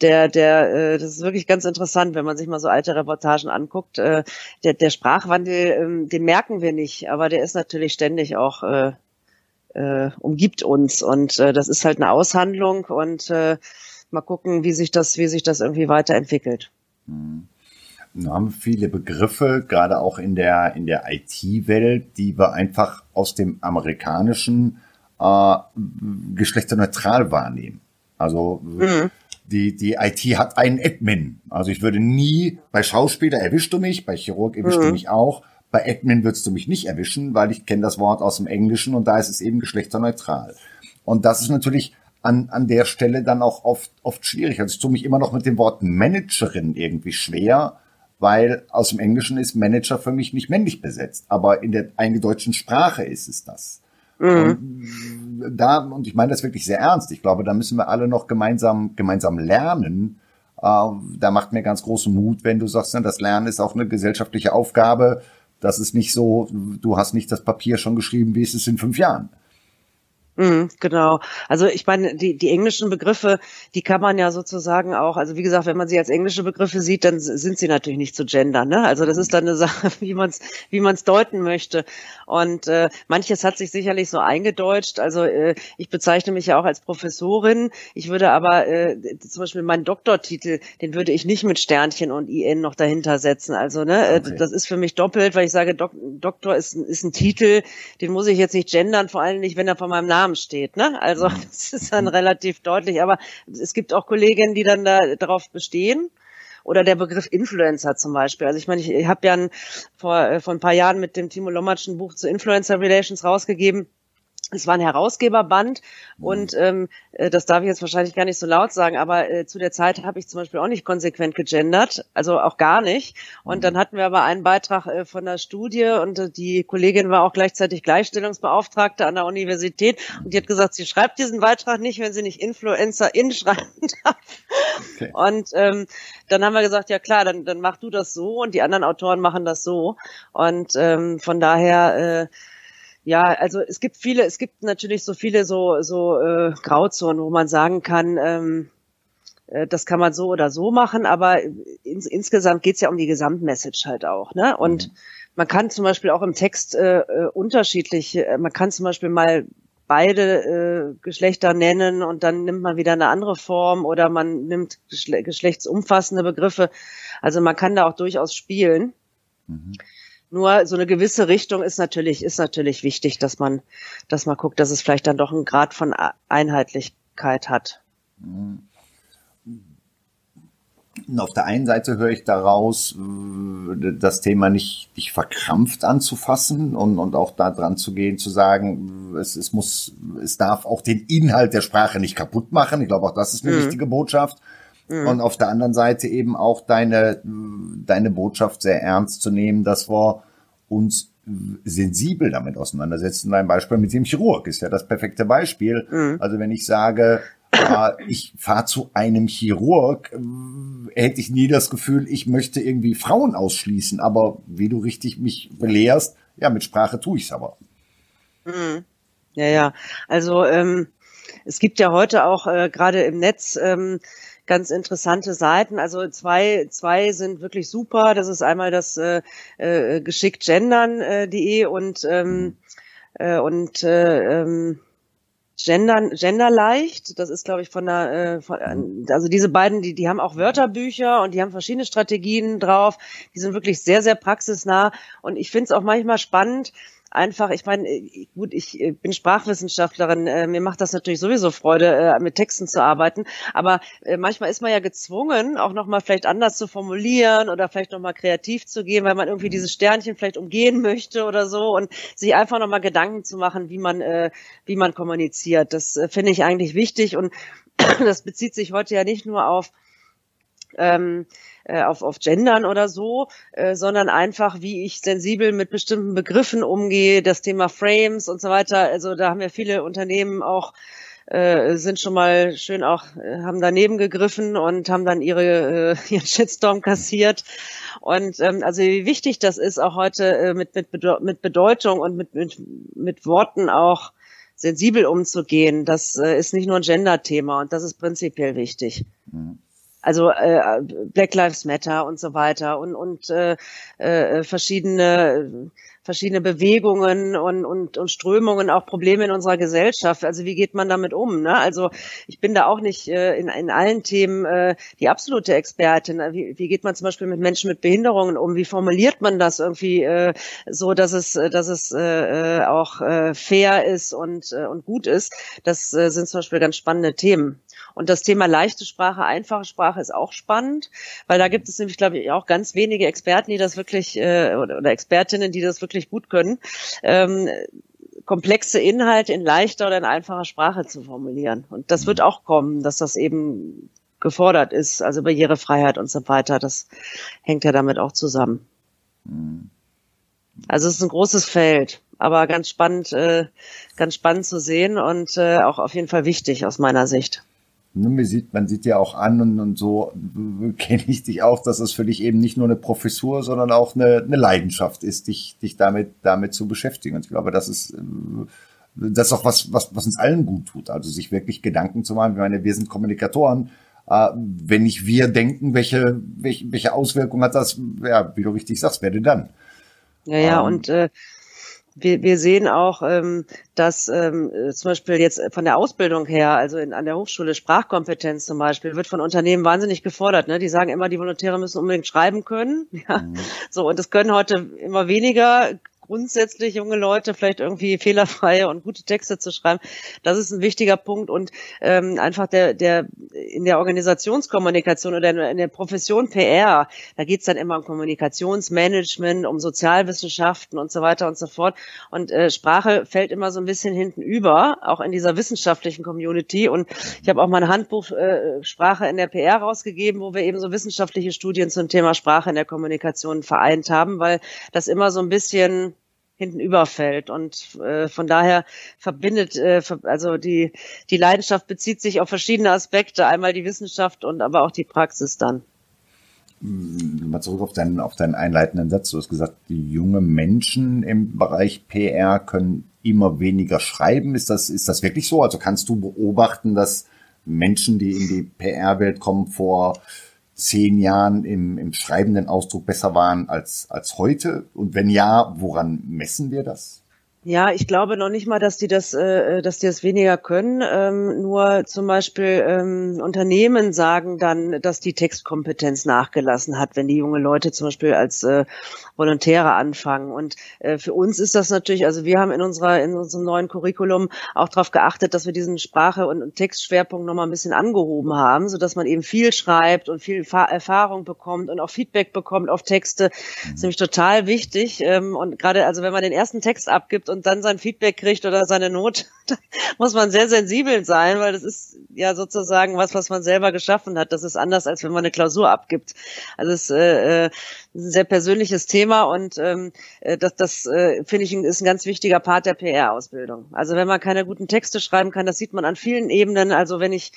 der, der, äh, das ist wirklich ganz interessant, wenn man sich mal so alte Reportagen anguckt. Äh, der, der Sprachwandel, äh, den merken wir nicht, aber der ist natürlich ständig auch äh, äh, umgibt uns. Und äh, das ist halt eine Aushandlung und äh, mal gucken, wie sich das, wie sich das irgendwie weiterentwickelt. Mhm. Wir haben viele Begriffe, gerade auch in der, in der IT-Welt, die wir einfach aus dem amerikanischen äh, geschlechterneutral wahrnehmen. Also mhm. die, die IT hat einen Admin. Also ich würde nie, bei Schauspieler erwischst du mich, bei Chirurg erwischst mhm. du mich auch, bei Admin würdest du mich nicht erwischen, weil ich kenne das Wort aus dem Englischen und da ist es eben geschlechterneutral. Und das ist natürlich an, an der Stelle dann auch oft, oft schwierig. Also ich tue mich immer noch mit dem Wort Managerin irgendwie schwer, weil aus dem Englischen ist Manager für mich nicht männlich besetzt. Aber in der eingedeutschen Sprache ist es das. Mhm. Und da, und ich meine das wirklich sehr ernst. Ich glaube, da müssen wir alle noch gemeinsam, gemeinsam lernen. Äh, da macht mir ganz großen Mut, wenn du sagst, das Lernen ist auch eine gesellschaftliche Aufgabe das ist nicht so, du hast nicht das Papier schon geschrieben, wie ist es in fünf Jahren. Mhm, genau. Also ich meine, die, die englischen Begriffe, die kann man ja sozusagen auch, also wie gesagt, wenn man sie als englische Begriffe sieht, dann sind sie natürlich nicht zu gendern. Ne? Also das ist dann eine Sache, wie man es wie man's deuten möchte. Und äh, manches hat sich sicherlich so eingedeutscht. Also äh, ich bezeichne mich ja auch als Professorin. Ich würde aber äh, zum Beispiel meinen Doktortitel, den würde ich nicht mit Sternchen und IN noch dahinter setzen. Also ne, äh, okay. das ist für mich doppelt, weil ich sage, Dok Doktor ist, ist ein Titel, den muss ich jetzt nicht gendern, vor allem nicht, wenn er von meinem Namen Namen steht. Ne? Also mhm. das ist dann relativ deutlich. Aber es gibt auch Kolleginnen, die dann da darauf bestehen. Oder der Begriff Influencer zum Beispiel. Also ich meine, ich, ich habe ja ein, vor, äh, vor ein paar Jahren mit dem Timo Lommatsch ein Buch zu Influencer Relations rausgegeben es war ein Herausgeberband mhm. und ähm, äh, das darf ich jetzt wahrscheinlich gar nicht so laut sagen, aber äh, zu der Zeit habe ich zum Beispiel auch nicht konsequent gegendert, also auch gar nicht. Und mhm. dann hatten wir aber einen Beitrag äh, von der Studie und äh, die Kollegin war auch gleichzeitig Gleichstellungsbeauftragte an der Universität und die hat gesagt, sie schreibt diesen Beitrag nicht, wenn sie nicht Influencer in schreiben darf. Okay. Und ähm, dann haben wir gesagt, ja klar, dann, dann mach du das so und die anderen Autoren machen das so. Und ähm, von daher äh, ja, also es gibt viele, es gibt natürlich so viele so so äh, Grauzonen, wo man sagen kann, ähm, äh, das kann man so oder so machen, aber ins, insgesamt geht's ja um die Gesamtmessage halt auch, ne? Und mhm. man kann zum Beispiel auch im Text äh, äh unterschiedlich, äh, man kann zum Beispiel mal beide äh, Geschlechter nennen und dann nimmt man wieder eine andere Form oder man nimmt geschle geschlechtsumfassende Begriffe. Also man kann da auch durchaus spielen. Mhm. Nur so eine gewisse Richtung ist natürlich, ist natürlich wichtig, dass man, dass man guckt, dass es vielleicht dann doch einen Grad von Einheitlichkeit hat. Und auf der einen Seite höre ich daraus, äh, das Thema nicht, nicht verkrampft anzufassen und, und auch da dran zu gehen, zu sagen, es, es muss, es darf auch den Inhalt der Sprache nicht kaputt machen. Ich glaube, auch das ist eine mhm. wichtige Botschaft. Mhm. Und auf der anderen Seite eben auch deine, deine Botschaft sehr ernst zu nehmen, dass wir uns sensibel damit auseinandersetzen. Ein Beispiel mit dem Chirurg ist ja das perfekte Beispiel. Mhm. Also wenn ich sage, äh, ich fahre zu einem Chirurg, hätte ich nie das Gefühl, ich möchte irgendwie Frauen ausschließen. Aber wie du richtig mich belehrst, ja, mit Sprache tue ich's aber. Mhm. Ja, ja. Also ähm, es gibt ja heute auch äh, gerade im Netz ähm, ganz interessante Seiten. Also zwei, zwei sind wirklich super. Das ist einmal das äh, äh, geschicktgendern.de äh, und ähm, äh, und äh, ähm, Gendern, Genderleicht, das ist, glaube ich, von der, äh, von, also diese beiden, die, die haben auch Wörterbücher und die haben verschiedene Strategien drauf. Die sind wirklich sehr, sehr praxisnah. Und ich finde es auch manchmal spannend, einfach, ich meine, äh, gut, ich äh, bin Sprachwissenschaftlerin, äh, mir macht das natürlich sowieso Freude, mit Texten zu arbeiten, aber manchmal ist man ja gezwungen, auch nochmal vielleicht anders zu formulieren oder vielleicht nochmal kreativ zu gehen, weil man irgendwie dieses Sternchen vielleicht umgehen möchte oder so und sich einfach nochmal Gedanken zu machen, wie man, wie man kommuniziert. Das finde ich eigentlich wichtig und das bezieht sich heute ja nicht nur auf ähm, äh, auf, auf Gendern oder so, äh, sondern einfach, wie ich sensibel mit bestimmten Begriffen umgehe, das Thema Frames und so weiter. Also da haben ja viele Unternehmen auch äh, sind schon mal schön auch, äh, haben daneben gegriffen und haben dann ihre, ihren Shitstorm kassiert. Und ähm, also wie wichtig das ist, auch heute mit, mit, mit Bedeutung und mit, mit, mit Worten auch sensibel umzugehen, das ist nicht nur ein Gender-Thema und das ist prinzipiell wichtig. Mhm also äh, Black Lives Matter und so weiter und und äh, äh, verschiedene verschiedene Bewegungen und, und, und Strömungen, auch Probleme in unserer Gesellschaft. Also wie geht man damit um? Ne? Also ich bin da auch nicht äh, in, in allen Themen äh, die absolute Expertin. Wie, wie geht man zum Beispiel mit Menschen mit Behinderungen um? Wie formuliert man das irgendwie äh, so, dass es, dass es äh, äh auch äh, fair ist und, äh, und gut ist? Das äh, sind zum Beispiel ganz spannende Themen. Und das Thema leichte Sprache, einfache Sprache ist auch spannend, weil da gibt es nämlich, glaube ich, auch ganz wenige Experten, die das wirklich, äh, oder, Expertinnen, die das wirklich gut können, ähm, komplexe Inhalte in leichter oder in einfacher Sprache zu formulieren. Und das wird auch kommen, dass das eben gefordert ist, also Barrierefreiheit und so weiter. Das hängt ja damit auch zusammen. Also es ist ein großes Feld, aber ganz spannend, äh, ganz spannend zu sehen und äh, auch auf jeden Fall wichtig aus meiner Sicht. Ne, man sieht, man sieht ja auch an und, und so kenne ich dich auch, dass es für dich eben nicht nur eine Professur, sondern auch eine, eine Leidenschaft ist, dich, dich damit, damit zu beschäftigen. Und ich glaube, das ist, äh, das ist auch was, was, was uns allen gut tut. Also sich wirklich Gedanken zu machen. Ich meine, wir sind Kommunikatoren. Äh, wenn nicht wir denken, welche, welche, welche Auswirkungen hat das, ja, wie du richtig sagst, wer denn dann? Ja, ja, ähm, und äh, wir, wir sehen auch, ähm, dass ähm, zum Beispiel jetzt von der Ausbildung her, also in, an der Hochschule Sprachkompetenz zum Beispiel, wird von Unternehmen wahnsinnig gefordert. Ne? Die sagen immer, die Volontäre müssen unbedingt schreiben können. Ja? Mhm. So, und das können heute immer weniger grundsätzlich junge Leute vielleicht irgendwie fehlerfreie und gute Texte zu schreiben. Das ist ein wichtiger Punkt und ähm, einfach der der in der Organisationskommunikation oder in der Profession PR, da geht's dann immer um Kommunikationsmanagement, um Sozialwissenschaften und so weiter und so fort. Und äh, Sprache fällt immer so ein bisschen hinten über, auch in dieser wissenschaftlichen Community. Und ich habe auch mal ein Handbuch äh, Sprache in der PR rausgegeben, wo wir eben so wissenschaftliche Studien zum Thema Sprache in der Kommunikation vereint haben, weil das immer so ein bisschen hinten überfällt. Und äh, von daher verbindet, äh, also die, die Leidenschaft bezieht sich auf verschiedene Aspekte, einmal die Wissenschaft und aber auch die Praxis dann. Mal zurück auf deinen, auf deinen einleitenden Satz. Du hast gesagt, die junge Menschen im Bereich PR können immer weniger schreiben. Ist das, ist das wirklich so? Also kannst du beobachten, dass Menschen, die in die PR-Welt kommen, vor zehn Jahren im, im schreibenden Ausdruck besser waren als, als heute? Und wenn ja, woran messen wir das? Ja, ich glaube noch nicht mal, dass die das, äh, dass die das weniger können. Ähm, nur zum Beispiel ähm, Unternehmen sagen dann, dass die Textkompetenz nachgelassen hat, wenn die junge Leute zum Beispiel als äh, Volontäre anfangen. Und äh, für uns ist das natürlich, also wir haben in unserer in unserem neuen Curriculum auch darauf geachtet, dass wir diesen Sprache- und Textschwerpunkt noch mal ein bisschen angehoben haben, so dass man eben viel schreibt und viel Erfahrung bekommt und auch Feedback bekommt auf Texte. Das ist nämlich total wichtig. Ähm, und gerade also wenn man den ersten Text abgibt und dann sein Feedback kriegt oder seine Not, muss man sehr sensibel sein, weil das ist ja sozusagen was, was man selber geschaffen hat. Das ist anders, als wenn man eine Klausur abgibt. Also es ist äh, äh ein sehr persönliches Thema und ähm, äh, das, das äh, finde ich ist ein ganz wichtiger Part der PR-Ausbildung. Also wenn man keine guten Texte schreiben kann, das sieht man an vielen Ebenen. Also wenn ich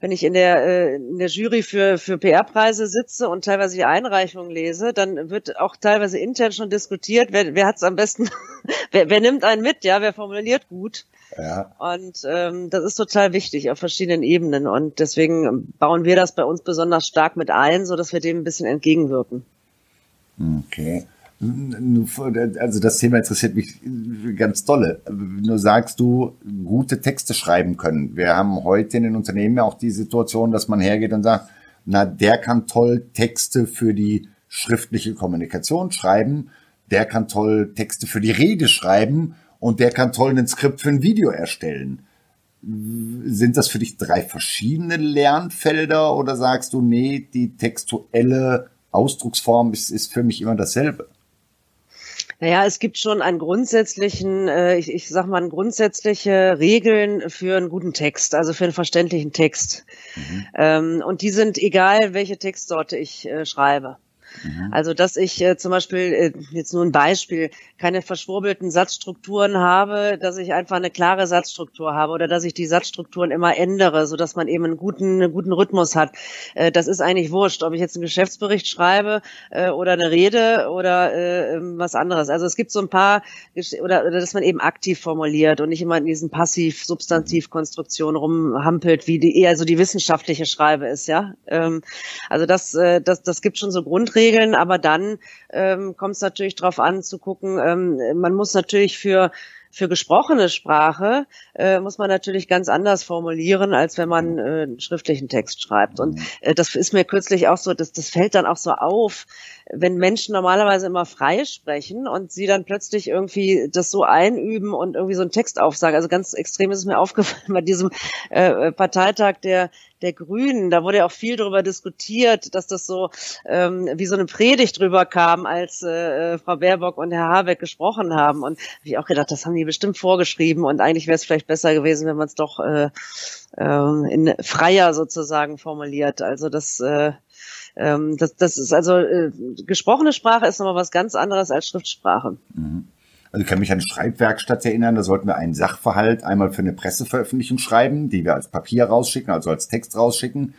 wenn ich in der äh, in der Jury für für PR-Preise sitze und teilweise die Einreichungen lese, dann wird auch teilweise intern schon diskutiert, wer, wer hat es am besten, wer, wer nimmt einen mit, ja, wer formuliert gut. Ja. Und ähm, das ist total wichtig auf verschiedenen Ebenen und deswegen bauen wir das bei uns besonders stark mit ein, so dass wir dem ein bisschen entgegenwirken. Okay. Also das Thema interessiert mich ganz dolle. Nur sagst du, gute Texte schreiben können. Wir haben heute in den Unternehmen ja auch die Situation, dass man hergeht und sagt, na, der kann toll Texte für die schriftliche Kommunikation schreiben, der kann toll Texte für die Rede schreiben und der kann toll ein Skript für ein Video erstellen. Sind das für dich drei verschiedene Lernfelder oder sagst du, nee, die textuelle Ausdrucksform ist, ist für mich immer dasselbe? Naja, es gibt schon einen grundsätzlichen, äh, ich, ich sag mal, grundsätzliche Regeln für einen guten Text, also für einen verständlichen Text. Mhm. Ähm, und die sind egal, welche Textsorte ich äh, schreibe. Mhm. Also, dass ich äh, zum Beispiel, äh, jetzt nur ein Beispiel, keine verschwurbelten Satzstrukturen habe, dass ich einfach eine klare Satzstruktur habe oder dass ich die Satzstrukturen immer ändere, so dass man eben einen guten, einen guten Rhythmus hat. Äh, das ist eigentlich wurscht, ob ich jetzt einen Geschäftsbericht schreibe äh, oder eine Rede oder äh, ähm, was anderes. Also es gibt so ein paar, oder, oder dass man eben aktiv formuliert und nicht immer in diesen Passiv-Substantiv-Konstruktionen rumhampelt, wie die eher so die wissenschaftliche Schreibe ist, ja. Ähm, also das, äh, das, das gibt schon so Grundregeln Regeln, aber dann ähm, kommt es natürlich darauf an zu gucken, ähm, man muss natürlich für für gesprochene Sprache äh, muss man natürlich ganz anders formulieren, als wenn man äh, einen schriftlichen Text schreibt. Und äh, das ist mir kürzlich auch so, das, das fällt dann auch so auf, wenn Menschen normalerweise immer frei sprechen und sie dann plötzlich irgendwie das so einüben und irgendwie so einen Text aufsagen. Also ganz extrem ist es mir aufgefallen bei diesem äh, Parteitag der der Grünen. Da wurde ja auch viel darüber diskutiert, dass das so ähm, wie so eine Predigt drüber kam, als äh, äh Frau Baerbock und Herr Habeck gesprochen haben. Und habe ich auch gedacht, das haben die bestimmt vorgeschrieben und eigentlich wäre es vielleicht besser gewesen, wenn man es doch äh, äh, in freier sozusagen formuliert. Also das äh, ähm, das, das ist also äh, gesprochene Sprache ist nochmal was ganz anderes als Schriftsprache. Mhm. Also ich kann mich an Schreibwerkstatt erinnern, da sollten wir einen Sachverhalt einmal für eine Presseveröffentlichung schreiben, die wir als Papier rausschicken, also als Text rausschicken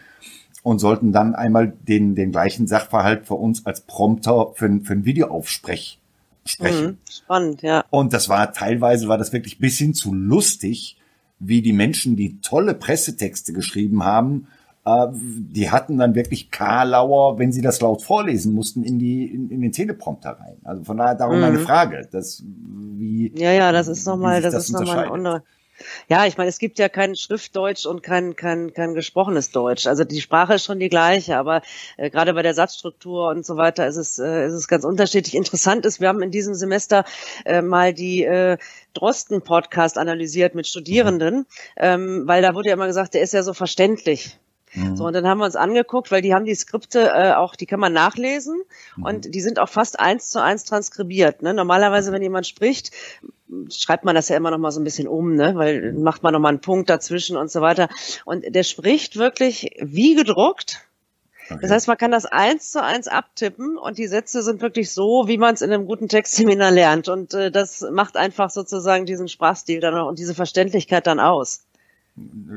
und sollten dann einmal den, den gleichen Sachverhalt für uns als Prompter für, für ein Videoaufsprech sprechen. Mhm, spannend, ja. Und das war teilweise war das wirklich bis hin zu lustig, wie die Menschen, die tolle Pressetexte geschrieben haben, die hatten dann wirklich Karlauer, wenn sie das laut vorlesen mussten, in die in, in den Teleprompter rein. Also von daher darum mhm. meine Frage, dass wie ja ja, das ist nochmal, das, das ist nochmal ein anderer. Ja, ich meine, es gibt ja kein Schriftdeutsch und kein, kein, kein gesprochenes Deutsch. Also die Sprache ist schon die gleiche, aber äh, gerade bei der Satzstruktur und so weiter ist es, äh, ist es ganz unterschiedlich. Interessant ist, wir haben in diesem Semester äh, mal die äh, Drosten-Podcast analysiert mit Studierenden, ähm, weil da wurde ja immer gesagt, der ist ja so verständlich. Mhm. So, und dann haben wir uns angeguckt, weil die haben die Skripte äh, auch, die kann man nachlesen mhm. und die sind auch fast eins zu eins transkribiert. Ne? Normalerweise, wenn jemand spricht, schreibt man das ja immer noch mal so ein bisschen um, ne? weil macht man noch mal einen Punkt dazwischen und so weiter. Und der spricht wirklich wie gedruckt. Okay. Das heißt, man kann das eins zu eins abtippen und die Sätze sind wirklich so, wie man es in einem guten Textseminar lernt. Und äh, das macht einfach sozusagen diesen Sprachstil dann auch und diese Verständlichkeit dann aus.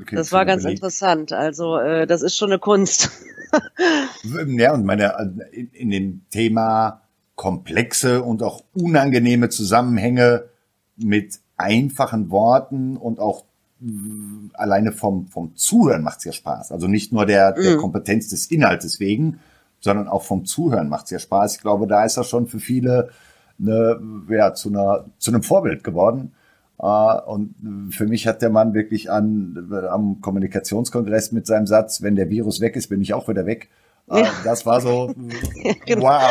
Okay, das war ganz überlegt. interessant. Also äh, das ist schon eine Kunst. ja, und meine, in, in dem Thema komplexe und auch unangenehme Zusammenhänge mit einfachen Worten und auch alleine vom, vom Zuhören macht's ja Spaß. Also nicht nur der, der mhm. Kompetenz des Inhaltes wegen, sondern auch vom Zuhören macht's ja Spaß. Ich glaube, da ist das schon für viele eine, ja, zu, einer, zu einem Vorbild geworden. Äh, und für mich hat der Mann wirklich an, am Kommunikationskongress mit seinem Satz, wenn der Virus weg ist, bin ich auch wieder weg. Ja. Das war so, genau. wow.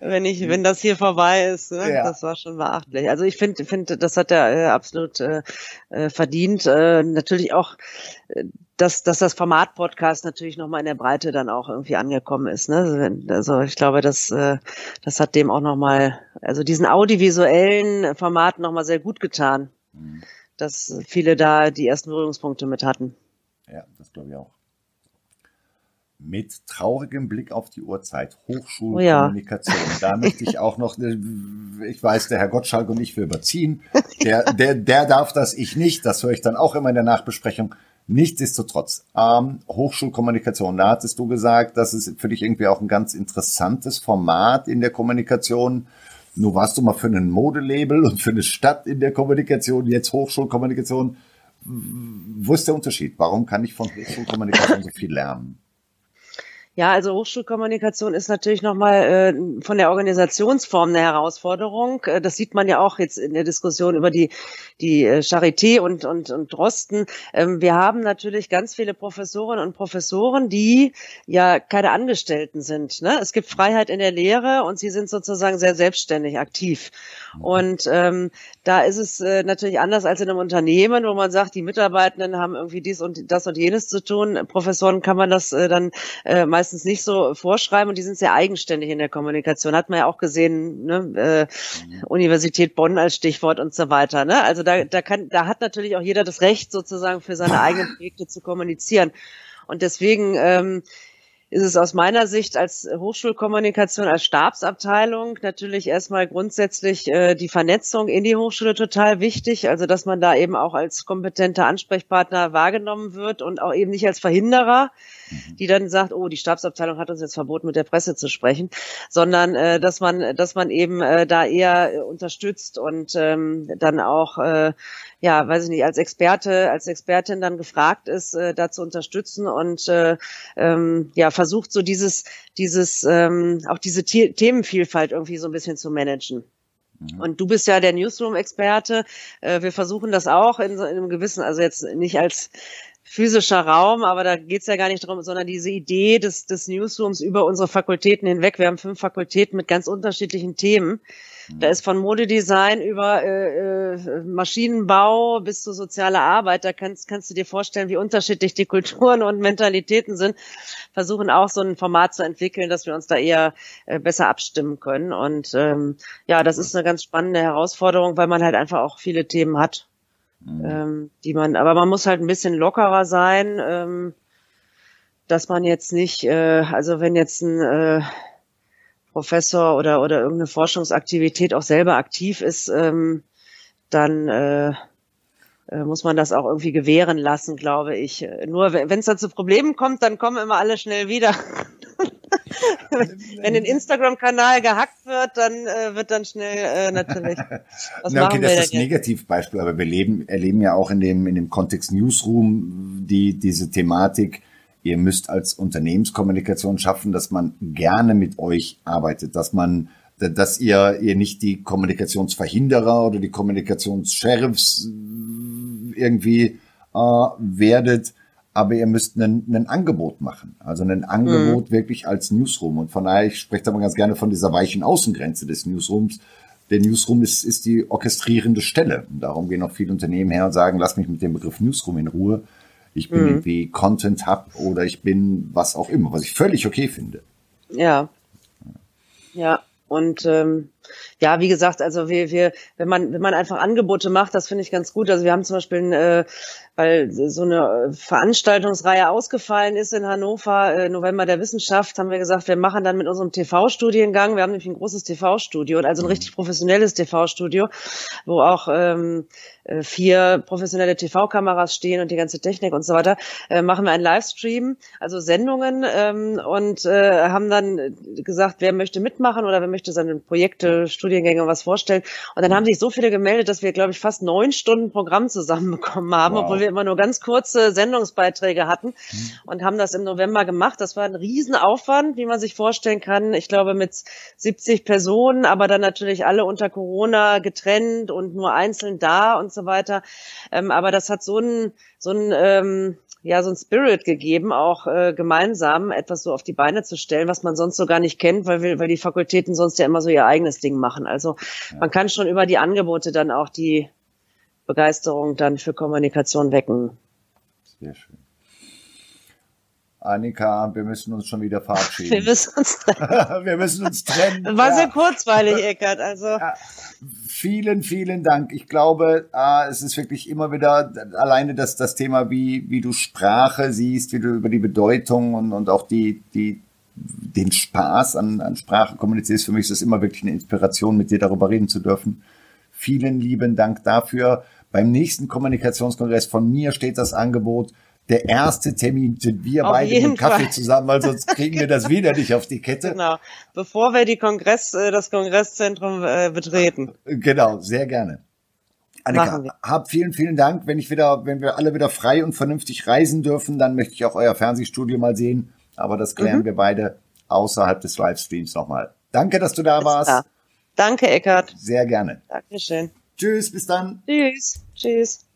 Wenn ich, wenn das hier vorbei ist, ne? ja. das war schon beachtlich. Also ich finde, finde, das hat er äh, absolut äh, äh, verdient. Äh, natürlich auch, äh, dass, dass das Format Podcast natürlich nochmal in der Breite dann auch irgendwie angekommen ist. Ne? Also ich glaube, das, äh, das hat dem auch nochmal, also diesen audiovisuellen Format nochmal sehr gut getan, mhm. dass viele da die ersten Berührungspunkte mit hatten. Ja, das glaube ich auch mit traurigem Blick auf die Uhrzeit, Hochschulkommunikation. Oh ja. Da möchte ich auch noch, ich weiß, der Herr Gottschalk und ich, wir überziehen. Der, der, der darf das, ich nicht. Das höre ich dann auch immer in der Nachbesprechung. Nichtsdestotrotz, ähm, Hochschulkommunikation, da hattest du gesagt, das ist für dich irgendwie auch ein ganz interessantes Format in der Kommunikation. Nur warst du mal für ein Modelabel und für eine Stadt in der Kommunikation, jetzt Hochschulkommunikation. Wo ist der Unterschied? Warum kann ich von Hochschulkommunikation so viel lernen? Ja, also Hochschulkommunikation ist natürlich nochmal äh, von der Organisationsform eine Herausforderung. Äh, das sieht man ja auch jetzt in der Diskussion über die, die äh, Charité und, und, und Drosten. Ähm, wir haben natürlich ganz viele Professorinnen und Professoren, die ja keine Angestellten sind. Ne? Es gibt Freiheit in der Lehre und sie sind sozusagen sehr selbstständig aktiv. Und ähm, da ist es äh, natürlich anders als in einem Unternehmen, wo man sagt, die Mitarbeitenden haben irgendwie dies und das und jenes zu tun. Professoren kann man das äh, dann äh, meistens nicht so vorschreiben und die sind sehr eigenständig in der Kommunikation. Hat man ja auch gesehen, ne? äh, mhm. Universität Bonn als Stichwort und so weiter. Ne? Also da, da kann, da hat natürlich auch jeder das Recht, sozusagen für seine eigenen Projekte zu kommunizieren. Und deswegen ähm, ist es aus meiner Sicht als Hochschulkommunikation, als Stabsabteilung natürlich erstmal grundsätzlich äh, die Vernetzung in die Hochschule total wichtig. Also dass man da eben auch als kompetenter Ansprechpartner wahrgenommen wird und auch eben nicht als Verhinderer, mhm. die dann sagt, oh, die Stabsabteilung hat uns jetzt verboten, mit der Presse zu sprechen, sondern äh, dass man, dass man eben äh, da eher äh, unterstützt und ähm, dann auch äh, ja, weiß ich nicht, als Experte, als Expertin dann gefragt ist, äh, da zu unterstützen und äh, ähm, ja, versucht so dieses, dieses, ähm, auch diese The Themenvielfalt irgendwie so ein bisschen zu managen. Mhm. Und du bist ja der Newsroom-Experte. Äh, wir versuchen das auch in, so, in einem gewissen, also jetzt nicht als physischer Raum, aber da geht's ja gar nicht darum, sondern diese Idee des, des Newsrooms über unsere Fakultäten hinweg. Wir haben fünf Fakultäten mit ganz unterschiedlichen Themen. Da ist von Modedesign über äh, äh, Maschinenbau bis zu sozialer Arbeit, da kannst, kannst du dir vorstellen, wie unterschiedlich die Kulturen und Mentalitäten sind. Versuchen auch so ein Format zu entwickeln, dass wir uns da eher äh, besser abstimmen können. Und ähm, ja, das ist eine ganz spannende Herausforderung, weil man halt einfach auch viele Themen hat, mhm. ähm, die man, aber man muss halt ein bisschen lockerer sein. Ähm, dass man jetzt nicht, äh, also wenn jetzt ein äh, Professor oder, oder irgendeine Forschungsaktivität auch selber aktiv ist, ähm, dann äh, muss man das auch irgendwie gewähren lassen, glaube ich. Nur wenn es dann zu Problemen kommt, dann kommen immer alle schnell wieder. wenn ein Instagram-Kanal gehackt wird, dann äh, wird dann schnell äh, natürlich. Was Na, okay, das ist das Negativbeispiel, aber wir leben, erleben ja auch in dem in dem Kontext Newsroom die diese Thematik Ihr müsst als Unternehmenskommunikation schaffen, dass man gerne mit euch arbeitet, dass man, dass ihr, ihr nicht die Kommunikationsverhinderer oder die Kommunikationssheriffs irgendwie äh, werdet, aber ihr müsst ein, ein Angebot machen. Also ein Angebot mhm. wirklich als Newsroom. Und von daher, ich spreche da mal ganz gerne von dieser weichen Außengrenze des Newsrooms. Der Newsroom ist, ist die orchestrierende Stelle. Und darum gehen auch viele Unternehmen her und sagen, lass mich mit dem Begriff Newsroom in Ruhe ich bin mhm. irgendwie Content Hub oder ich bin was auch immer, was ich völlig okay finde. Ja. Ja. Und ähm, ja, wie gesagt, also wir, wir, wenn man, wenn man einfach Angebote macht, das finde ich ganz gut. Also wir haben zum Beispiel, äh, weil so eine Veranstaltungsreihe ausgefallen ist in Hannover, äh, November der Wissenschaft, haben wir gesagt, wir machen dann mit unserem TV-Studiengang, wir haben nämlich ein großes TV-Studio, also ein mhm. richtig professionelles TV-Studio, wo auch ähm, äh, vier professionelle TV-Kameras stehen und die ganze Technik und so weiter, äh, machen wir einen Livestream, also Sendungen ähm, und äh, haben dann gesagt, wer möchte mitmachen oder wer möchte seine Projekte äh, Studiengänge was vorstellen. Und dann haben sich so viele gemeldet, dass wir, glaube ich, fast neun Stunden Programm zusammenbekommen haben, wow. obwohl wir immer nur ganz kurze Sendungsbeiträge hatten mhm. und haben das im November gemacht. Das war ein Riesenaufwand, wie man sich vorstellen kann. Ich glaube, mit 70 Personen, aber dann natürlich alle unter Corona getrennt und nur einzeln da und so weiter. Ähm, aber das hat so ein, so ein, ähm, ja so ein Spirit gegeben, auch äh, gemeinsam etwas so auf die Beine zu stellen, was man sonst so gar nicht kennt, weil wir, weil die Fakultäten sonst ja immer so ihr eigenes Ding machen. Also ja. man kann schon über die Angebote dann auch die Begeisterung dann für Kommunikation wecken. Sehr schön. Annika, wir müssen uns schon wieder verabschieden. Wir müssen uns trennen. wir müssen uns trennen. War ja. sehr kurzweilig, Eckert. Also. Ja. Vielen, vielen Dank. Ich glaube, ah, es ist wirklich immer wieder alleine das, das Thema, wie, wie du Sprache siehst, wie du über die Bedeutung und, und auch die, die, den Spaß an, an Sprache kommunizierst. Für mich ist es immer wirklich eine Inspiration, mit dir darüber reden zu dürfen. Vielen lieben Dank dafür. Beim nächsten Kommunikationskongress von mir steht das Angebot, der erste Termin sind wir auf beide im Kaffee Fall. zusammen, weil sonst kriegen wir das wieder nicht auf die Kette. Genau, bevor wir die Kongress, äh, das Kongresszentrum äh, betreten. Genau, sehr gerne. Annika, hab vielen, vielen Dank. Wenn ich wieder, wenn wir alle wieder frei und vernünftig reisen dürfen, dann möchte ich auch euer Fernsehstudio mal sehen. Aber das klären mhm. wir beide außerhalb des Livestreams nochmal. Danke, dass du da Ist warst. Klar. Danke, Eckart. Sehr gerne. Dankeschön. Tschüss, bis dann. Tschüss. Tschüss.